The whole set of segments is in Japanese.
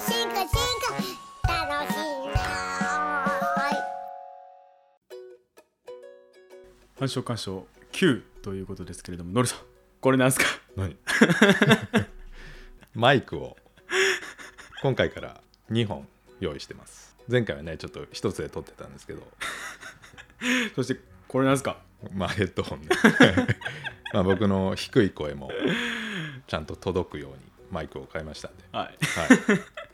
進化進化楽しいな。繁殖干渉9ということですけれどもノリさんこれなんすか？何？マイクを今回から2本用意してます。前回はねちょっと1つで撮ってたんですけど。そしてこれなんすか？まあヘッドホンで。まあ僕の低い声もちゃんと届くようにマイクを変えましたんで、はい。は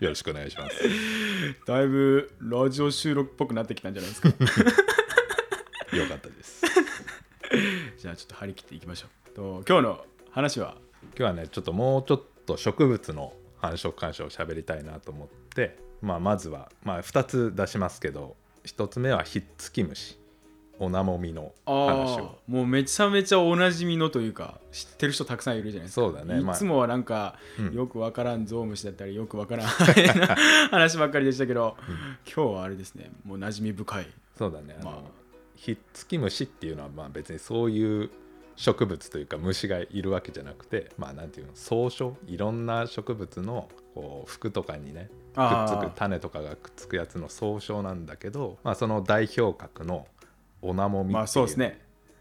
い、よろしくお願いします。だいぶラジオ収録っぽくなってきたんじゃないですか？よかったです。じゃあちょっと張り切っていきましょう。と今日の話は？今日はねちょっともうちょっと植物の繁殖干渉を喋りたいなと思って、まあ、まずは、まあ、2つ出しますけど1つ目はひっつき虫オナモミの話あをもうめちゃめちゃおなじみのというか知ってる人たくさんいるじゃないですか。そうだね。まあいつもはなんか、うん。よくわからんゾウムシだったりよくわからん 話ばっかりでしたけど、今日はあれですねもう馴染み深い。そうだね。まあ。ひっつき虫っていうのはまあ別にそういう植物というか虫がいるわけじゃなくてまあなんていうの総称いろんな植物のこう服とかにねくっつく種とかがくっつくやつの総称なんだけど、まあ、その代表格のオナモミっていう。まあそうですね。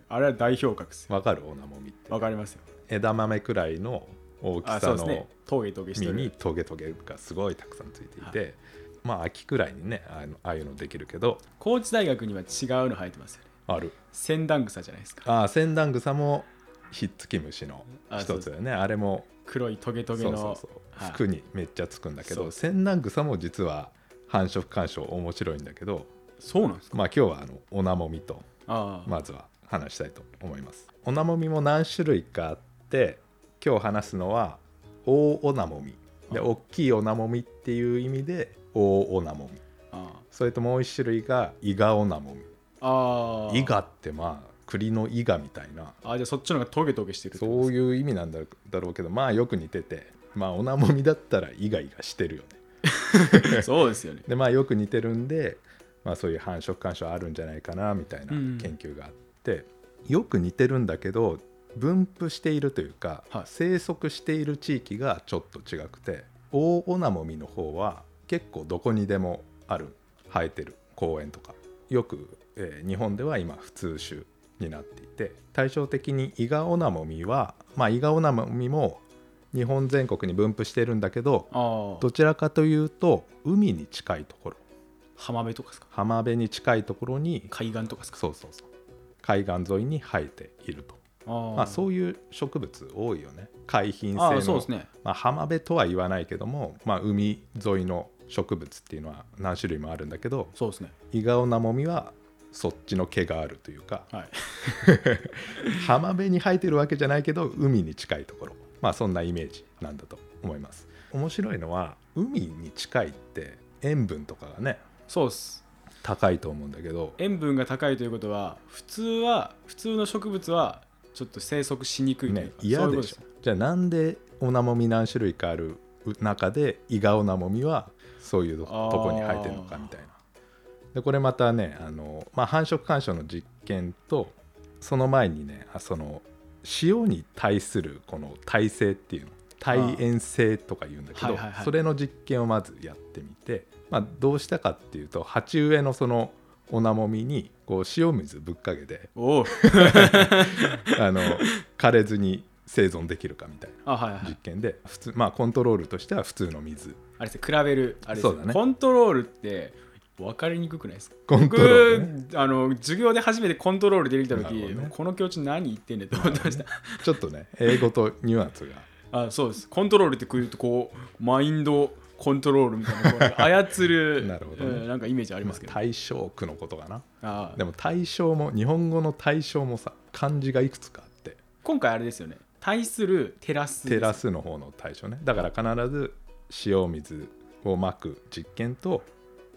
あれは代表格ですよ。わかるオナモミって。わかりますよ。枝豆くらいの大きあさのトゲトゲ実にる。トゲトゲがすごいたくさんついていて、まあ秋くらいにねああいうのああいうのできるけど。高知大学には違うの生えてますよね。ある。センダングサじゃないですか。ああセンダングサもひっつき虫の一つだよね。あれも黒いトゲトゲの服にめっちゃつくんだけどセンダングサも実は繁殖干渉面白いんだけどそうなんですか？まあ今日はあのオナモミとまずは話したいと思います。オナモミも何種類かあって今日話すのは大オナモミであ。大きいオナモミっていう意味で大オナモミあ。それともう一種類がイガオナモミああ。イガってまあ栗のイガみたいな。あじゃあそっちの方がトゲトゲしてるそういう意味なんだだろうけどまあよく似ててまあオナモミだったらイガイガしてるよね。そうですよね。でまあよく似てるんで、まあ、そういう繁殖干渉あるんじゃないかなみたいなうん。研究があって、よく似てるんだけど分布しているというか、はい。生息している地域がちょっと違くて大オナモミの方は結構どこにでもある。生えてる。公園とか。よく、えー日本では今普通種になっていて対照的にイガオナモミはまあイガオナモミも日本全国に分布してるんだけどどちらかというと海に近いところ浜辺とかですか？浜辺に近いところに海岸とかですか？そうそうそう。海岸沿いに生えていると。ああまあそういう植物多いよね。海浜あ性の。あそうですね。まあ、浜辺とは言わないけども、まあ、海沿いの植物っていうのは何種類もあるんだけどそうですね。イガオナモミはそっちの毛があるというかはい。浜辺に生えてるわけじゃないけど海に近いところ。まあそんなイメージなんだと思います。面白いのは海に近いって塩分とかがねそうです。高いと思うんだけど。塩分が高いということは普通は普通の植物はちょっと生息しにくいというねか嫌でしょ。じゃあなんでオナモミ何種類かある中でイガオナモミはそういうとこに生えてるのかみたいな。でこれまたねあの、まあ、繁殖干渉の実験とその前にねあその塩に対するこの耐性っていうの耐塩性とか言うんだけど、はいはいはい。それの実験をまずやってみて、まあ、どうしたかっていうと鉢植えのそのオナモミにこう塩水ぶっかけておお あの枯れずに生存できるかみたいなあはいはい。実験で普通まあコントロールとしては普通の水。あれです。ね比べる。あれそうだね。コントロールって分かりにくくないですか？コントロールね。僕あの授業で初めてコントロール出てきた時、ね。この教授何言ってんねんと思ってました、ちょっとね英語とニュアンスが。あそうです。コントロールってくるとこうマインドコントロールみたいなこう操る なるほどね。うんなんかイメージありますけど、対象句のことかな。あでも対象も日本語の対象もさ漢字がいくつかあって。今回あれですよね。対するテラステラスの方の対象ね。だから必ず塩水をまく実験と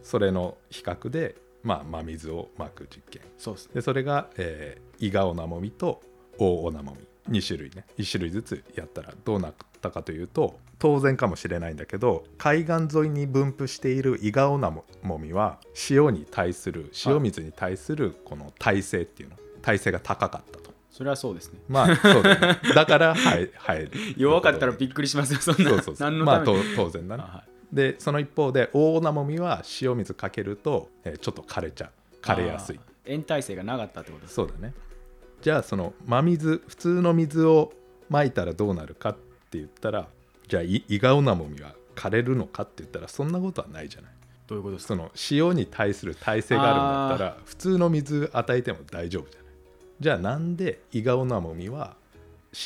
それの比較で、まあ、真水をまく実験。そうですね。でそれが、えー、イガオナモミとオオオナモミ2種類ね。1種類ずつやったらどうなったかというと当然かもしれないんだけど海岸沿いに分布しているイガオナモミは塩に対する塩水に対するこの耐性っていうの。耐性が高かったと。それはそうですね。まあそうだよね。だから生え生える。弱かったらびっくりしますよそんな。そうそうそう。まあ当然だね。あはい。でその一方で大オナモミは塩水かけると、えーちょって枯れちゃう。枯れやすい。あー。塩耐性がなかったってことですそうだねじゃあその真水普通の水をまいたらどうなるかって言ったらじゃあイイガオナモミは枯れるのかって言ったらそんなことはないじゃない。どういうことですか？その塩に対する耐性があるんだったら普通の水与えても大丈夫じゃない。じゃあなんでイガオナモミは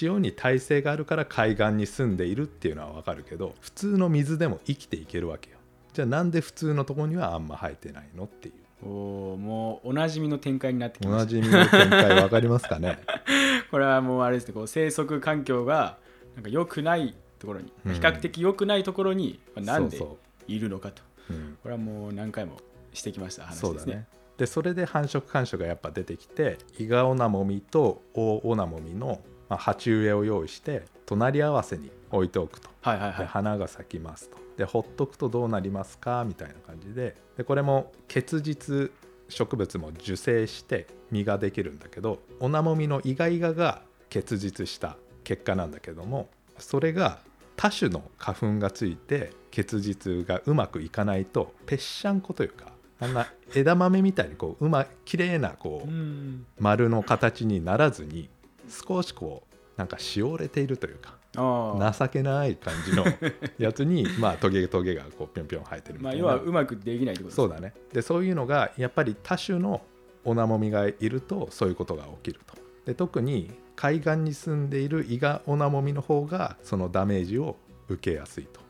塩に耐性があるから海岸に住んでいるっていうのは分かるけど普通の水でも生きていけるわけよ。じゃあなんで普通のとこにはあんま生えてないのっていうおーもうおなじみの展開になってきおなました。じみの展開分かりますかね？これはもうあれですねこう生息環境がなんか良くないところに、うん。比較的良くないところに、まあなんでそうそいるのかと。う、うん、これはもう何回もしてきました話ですね。そうだね。でそれで繁殖干渉がやっぱ出てきてイガオナモミとオオナモミの、まあ、鉢植えを用意して隣り合わせに置いておくと。ではいはいはい。花が咲きますと。でほっとくとどうなりますか？みたいな感じで。でこれも結実植物も受精して実ができるんだけどオナモミのイガイガが結実した結果なんだけどもそれが多種の花粉がついて結実がうまくいかないとぺっしゃんこというかあんな枝豆みたいにこううま綺麗なこううん。丸の形にならずに少しこうなんかしおれているというかああ。情けない感じの やつにまあトゲトゲがこうぴょんぴょん生えてるみまあたいな、要はうまくできないってことそうだね。でそういうのがやっぱり多種のオナモミがいるとそういうことが起きると。で特に海岸に住んでいるイガオナモミの方がそのダメージを受けやすいと。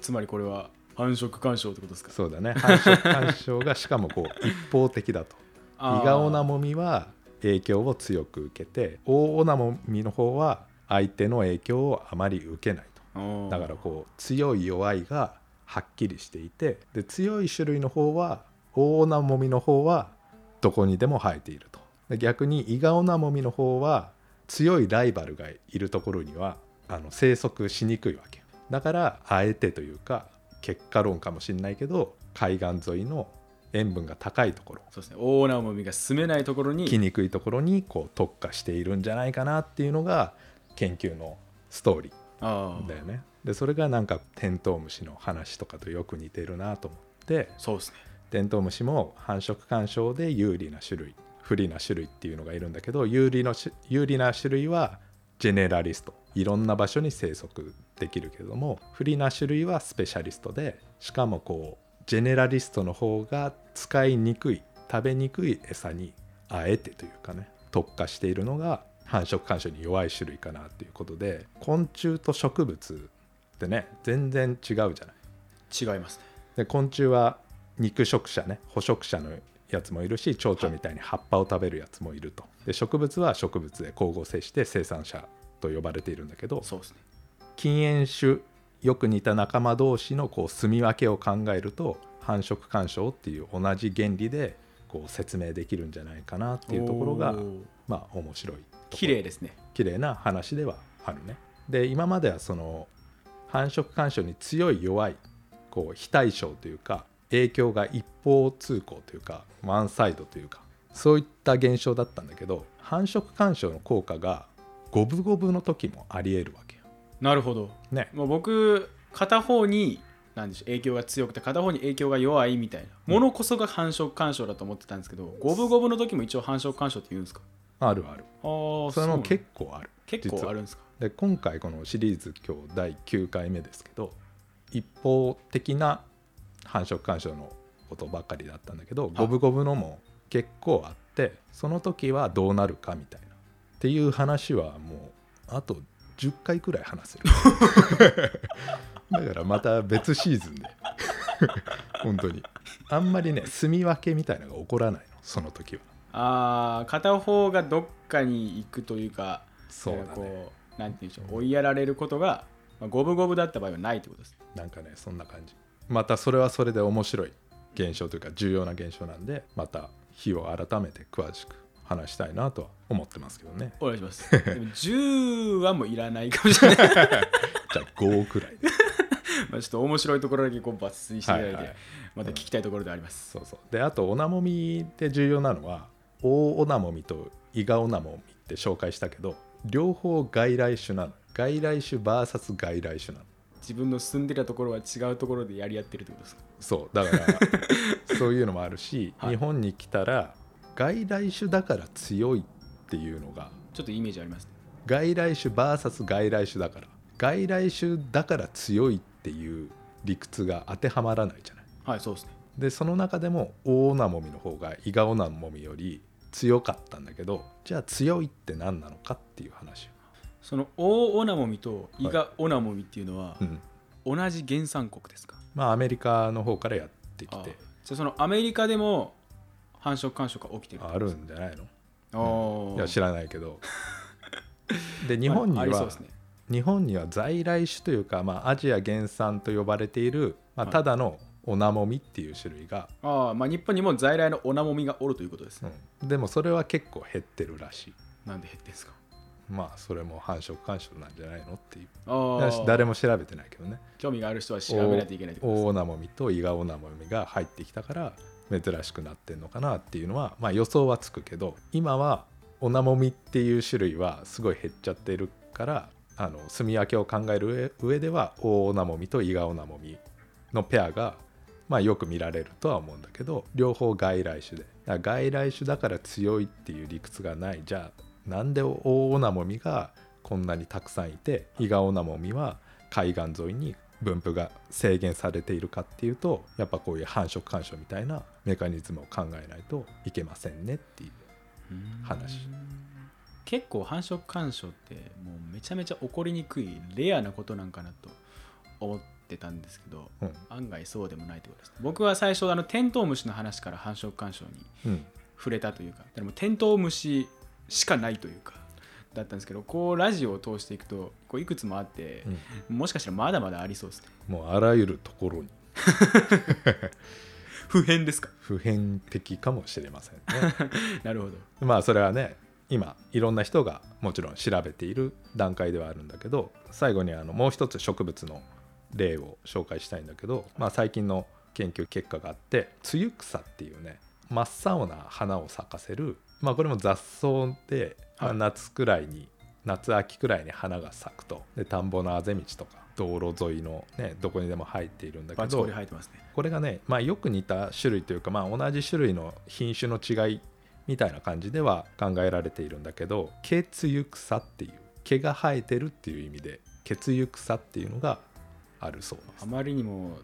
つまりこれは繁殖干渉ってことですか？そうだね。繁殖干渉がしかもこう一方的だと。あー。イガオナモミは影響を強く受けてオオオナモミの方は相手の影響をあまり受けないと。だからこう強い弱いがはっきりしていてで強い種類の方は大オナモミの方はどこにでも生えていると。で逆にイガオナモミの方は強いライバルがいるところにはあの生息しにくいわけ。だからあえてというか結果論かもしれないけど海岸沿いの塩分が高いところ。そうですね。大ナモミが住めないところに来にくいところにこう特化しているんじゃないかなっていうのが研究のストーリーだよね。でそれがなんかテントウムシの話とかとよく似てるなと思って。そうですね。テントウムシも繁殖干渉で有利な種類不利な種類っていうのがいるんだけど有利の種有利な種類はジェネラリスト。いろんな場所に生息できるけども不利な種類はスペシャリストでしかもこうジェネラリストの方が使いにくい食べにくい餌にあえてというかね特化しているのが繁殖干渉に弱い種類かなっていうことで昆虫と植物ってね全然違うじゃない。違いますね。で昆虫は肉食者ね捕食者のやつもいるし蝶々みたいに葉っぱを食べるやつもいると。で植物は植物で光合成して生産者と呼ばれているんだけどそうですね。禁煙種よく似た仲間同士のこう住み分けを考えると繁殖干渉っていう同じ原理でこう説明できるんじゃないかなっていうところがまあ面白い綺麗ですね綺麗な話ではあるね。で今まではその繁殖干渉に強い弱いこう非対称というか影響が一方通行というかワンサイドというかそういった現象だったんだけど繁殖干渉の効果が五分五分の時もありえるわけよ。なるほど。ね。もう僕片方になんでしょう影響が強くて片方に影響が弱いみたいな。ものこそが繁殖干渉だと思ってたんですけど五分五分の時も一応繁殖干渉って言うんですか？あるある。ああそれも結構ある。結構あるんですか？で今回このシリーズ今日第9回目ですけど一方的な繁殖干渉のことばっかりだったんだけど五分五分のも結構あってその時はどうなるかみたいな。っていう話はもうあと10回くらい話せる。だからまた別シーズンで。本当に。あんまりね住み分けみたいなのが起こらないのその時は。ああ片方がどっかに行くというかそうだね。こうなんて言うんでしょう追いやられることが、まあ、五分五分だった場合はないってことです。なんかねそんな感じ。またそれはそれで面白い現象というか重要な現象なんでまた日を改めて詳しく話したいなとは思ってますけどね。お願いします。でも10はもういらないかもしれない。じゃあ5くらい。で まあちょっと面白いところだけこう抜粋していただいて、はいはいまた聞きたいところであります、そうそう。であとオナモミで重要なのは大オナモミとイガオナモミって紹介したけど両方外来種なの。外来種 VS 外来種なの。自分の住んでたところは違うところでやり合ってるってことですか？そう。だから そういうのもあるし、はい。日本に来たら外来種だから強いっていうのがちょっとイメージあります。ね外来種 VS 外来種だから。外来種だから強いっていう理屈が当てはまらないじゃない。はいそうですね。でその中でも大オナモミの方がイガオナモミより強かったんだけどじゃあ強いって何なのかっていう話。その大オナモミとイガオナモミっていうのはうん。同じ原産国ですか、まあアメリカの方からやってきて。じゃあそのアメリカでも繁殖繁殖が起きてるあるんじゃないの？ああいや知らないけど。で日本にはありそうですね。日本には在来種というか、まあ、アジア原産と呼ばれている、まあ、はい。ただのオナモミっていう種類が、ああまあ日本にも在来のオナモミがおるということですね、うん。でもそれは結構減ってるらしい。なんで減ってんですか？まあそれも繁殖干渉なんじゃないのっていう。ああ誰も調べてないけどね。興味がある人は調べないといけないってことです大オナモミとイガオナモミが入ってきたから珍しくなってんのかなっていうのは、まあ、予想はつくけど今はオナモミっていう種類はすごい減っちゃってるからあの住み分けを考える上では大オナモミとイガオナモミのペアが、まあ、よく見られるとは思うんだけど両方外来種で。外来種だから強いっていう理屈がない。じゃあなんで大オナモミがこんなにたくさんいてイガオナモミは海岸沿いに分布が制限されているかっていうとやっぱこういう繁殖干渉みたいなメカニズムを考えないといけませんねっていう。うん話結構繁殖干渉ってもうめちゃめちゃ起こりにくいレアなことなんかなと思ってたんですけどうん。案外そうでもないってことです僕は最初あのテントウムシの話から繁殖干渉にうん。触れたというかでもテントウムシしかないというかだったんですけどこうラジオを通していくとこういくつもあって、もしかしたらまだまだありそうですね。もうあらゆるところに。普遍ですか？普遍的かもしれませんね。なるほど。まあそれはね今いろんな人がもちろん調べている段階ではあるんだけど最後にあのもう一つ植物の例を紹介したいんだけど、まあ、最近の研究結果があってツユクサっていうね真っ青な花を咲かせる、まあ、これも雑草で、まあはい。夏くらいに夏秋くらいに花が咲くと。で田んぼのあぜ道とか道路沿いの、ね、どこにでも生えているんだけどリ生えてますね。これがね、まあ、よく似た種類というか、まあ、同じ種類の品種の違いみたいな感じでは考えられているんだけどケツユクサっていう毛が生えてるっていう意味でケツユクサっていうのがあるそうです。あまりにも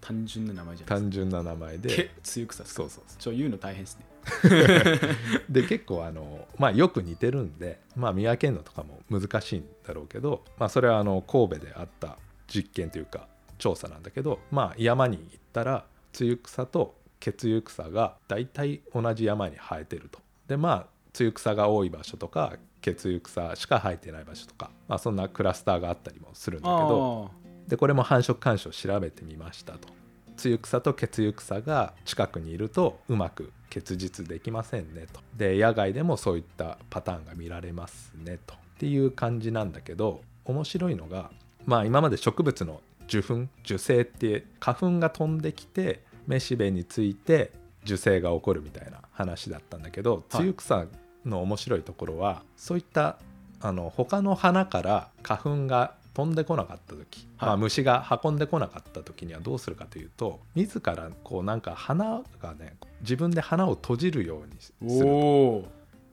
単純な名前じゃない単純な名前ですかでけつゆくさそうそうそちょ言うの大変ですね。う で結構あの、まあ、よく似てるんで、まあ、見分けるのとかも難しいんだろうけど、まあ、それはあの神戸であった実験というか調査なんだけど、まあ、山に行ったらツユクサとケツユクサが大体同じ山に生えてると。でまあツユクサが多い場所とかケツユクサしか生えてない場所とか、まあ、そんなクラスターがあったりもするんだけどあでこれも繁殖干渉を調べてみましたと。ツユクサとケツユクサが近くにいるとうまく結実できませんねと。で野外でもそういったパターンが見られますねと。っていう感じなんだけど面白いのがまあ今まで植物の受粉受精って花粉が飛んできてめしべについて受精が起こるみたいな話だったんだけど、ツユクサの面白いところはそういったあの他の花から花粉が飛んでこなかった時、はい。まあ、虫が運んでこなかった時にはどうするかというと自らこうなんか花がね自分で花を閉じるようにすおるお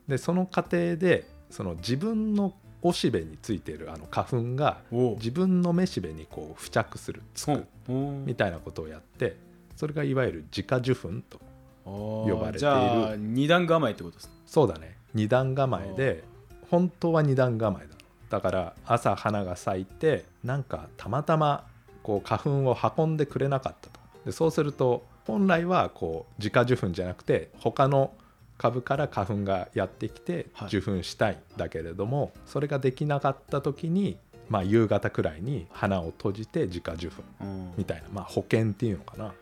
でその過程でその自分のおしべについているあの花粉が自分のめしべにこう付着するつくおみたいなことをやってそれがいわゆる自家受粉と呼呼ばれている。じゃあ二段構えってことですね。そうだね。二段構えで本当は二段構えだだから朝花が咲いてなんかたまたまこう花粉を運んでくれなかったと。でそうすると本来はこう自家受粉じゃなくて他の株から花粉がやってきてはい。受粉したいんだけれども、それができなかった時に、まあ、夕方くらいに花を閉じて自家受粉うん。みたいな、まあ、保険っていうのかな。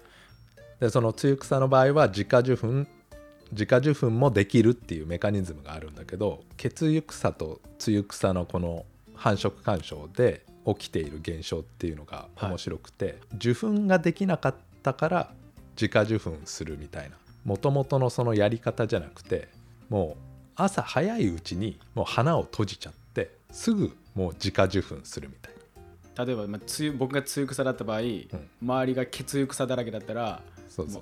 でそのツユクサの場合は自家受粉自家受粉もできるっていうメカニズムがあるんだけどケツユクサとツユクサのこの繁殖干渉で起きている現象っていうのが面白くて、受粉ができなかったから自家受粉するみたいなもともとのそのやり方じゃなくてもう朝早いうちにもう花を閉じちゃってすぐもう自家受粉するみたいな。例えば、まあ、つゆ僕が露草だった場合、周りが血ゆ草だらけだったら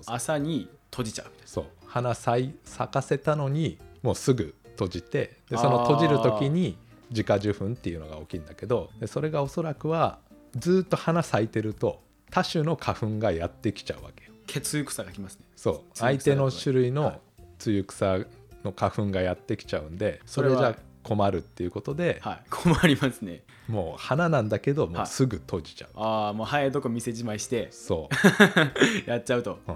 朝に閉じちゃうそう。花咲い咲かせたのにもうすぐ閉じてでその閉じる時に自家受粉っていうのが起きるんだけどでそれがおそらくはずっと花咲いてると多種の花粉がやってきちゃうわけよ。な血ゆ草がきますね。そう。相手の種類のはい。露草の花粉がやってきちゃうんでそれじゃ困るっていうことではい。困りますね。もう花なんだけどもうすぐ閉じちゃう。ああもう早いとこ店じまいして。そう。やっちゃうと。う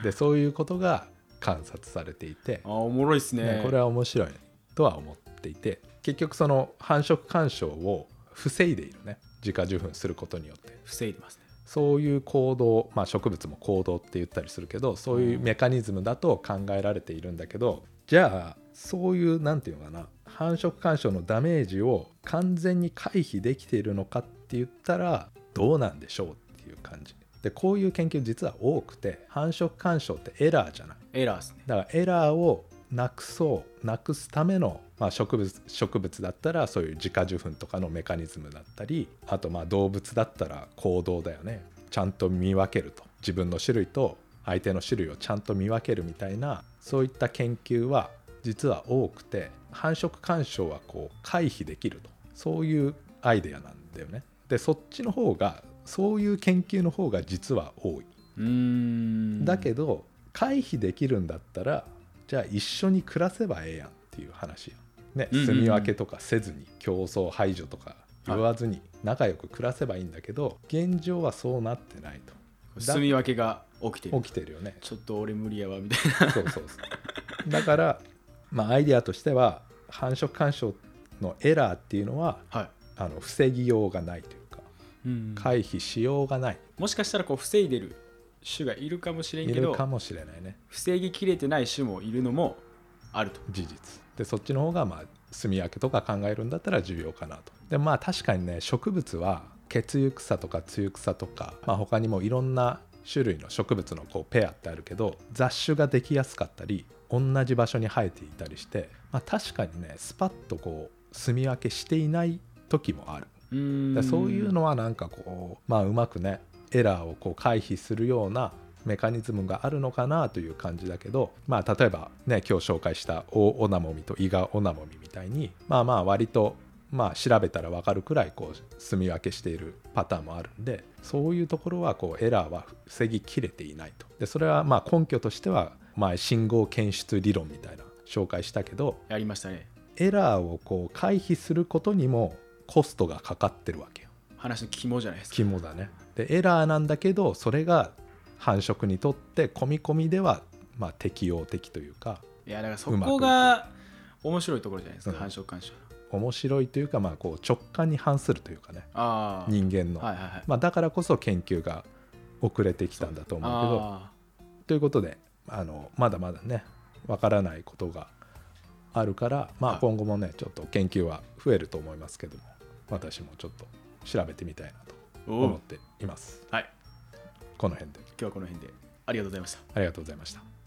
ん、でそういうことが観察されていてあ、ーおもろいっすね。ねこれは面白いとは思っていて結局その繁殖干渉を防いでいるね。自家受粉することによって。防いでますね。そういう行動、まあ、植物も行動って言ったりするけどそういうメカニズムだと考えられているんだけどじゃあそういうなんていうのかな繁殖干渉のダメージを完全に回避できているのかって言ったらどうなんでしょうっていう感じ。でこういう研究実は多くて繁殖干渉ってエラーじゃない。エラーですね。だからエラーをなくそうなくすための、まあ、植物植物だったらそういう自家受粉とかのメカニズムだったりあとまあ動物だったら行動だよね。ちゃんと見分けると。自分の種類と相手の種類をちゃんと見分けるみたいなそういった研究は実は多くて繁殖干渉はこう回避できると。そういうアイデアなんだよね。でそっちの方がそういう研究の方が実は多い。うーん。だけど回避できるんだったらじゃあ一緒に暮らせばええやんっていう話やんね住み分けとかせずに競争排除とか言わずに仲良く暮らせばいいんだけど現状はそうなってないと。だ住み分けが起きてる。起きてるよね。ちょっと俺無理やわみたいな。そうそうそう。だからまあアイデアとしては繁殖干渉のエラーっていうのははい。あの防ぎようがないというかうん回避しようがない。もしかしたらこう防いでる種がいるかもしれんいけどるかもしれないね。防ぎきれてない種もいるのもあると。事実。でそっちの方がまあ住み分けとか考えるんだったら重要かなと。でまあ確かにね植物は血ゆ草とか露草とか、まあ、他にもいろんな種類の植物のこうペアってあるけど雑種ができやすかったり同じ場所に生えていたりして、まあ、確かにねスパッとこう住み分けしていない時もある。うそういうのはなんかこうまあうまくねエラーをこう回避するようなメカニズムがあるのかなという感じだけどまあ例えばね今日紹介したオオナモミとイガオナモミみたいにまあまあ割とまあ調べたら分かるくらいこう住み分けしているパターンもあるんでそういうところはこうエラーは防ぎきれていないと。でそれはまあ根拠としては前信号検出理論みたいな紹介したけどやりましたね。エラーをこう回避することにもコストがかかってるわけよ。話の肝じゃないですか。肝だね。でエラーなんだけどそれが繁殖にとって込み込みではまあ適応的というかいやだからそこが面白いところじゃないですか、うん。繁殖干渉の。面白いというかまあこう直感に反するというかね人間の、はいはいはい、まあ、だからこそ研究が遅れてきたんだと思うけど。あということであのまだまだねわからないことがあるから、まあ、はい。今後もねちょっと研究は増えると思いますけども私もちょっと調べてみたいなと思っています。はい。この辺で。今日はこの辺で。ありがとうございました。ありがとうございました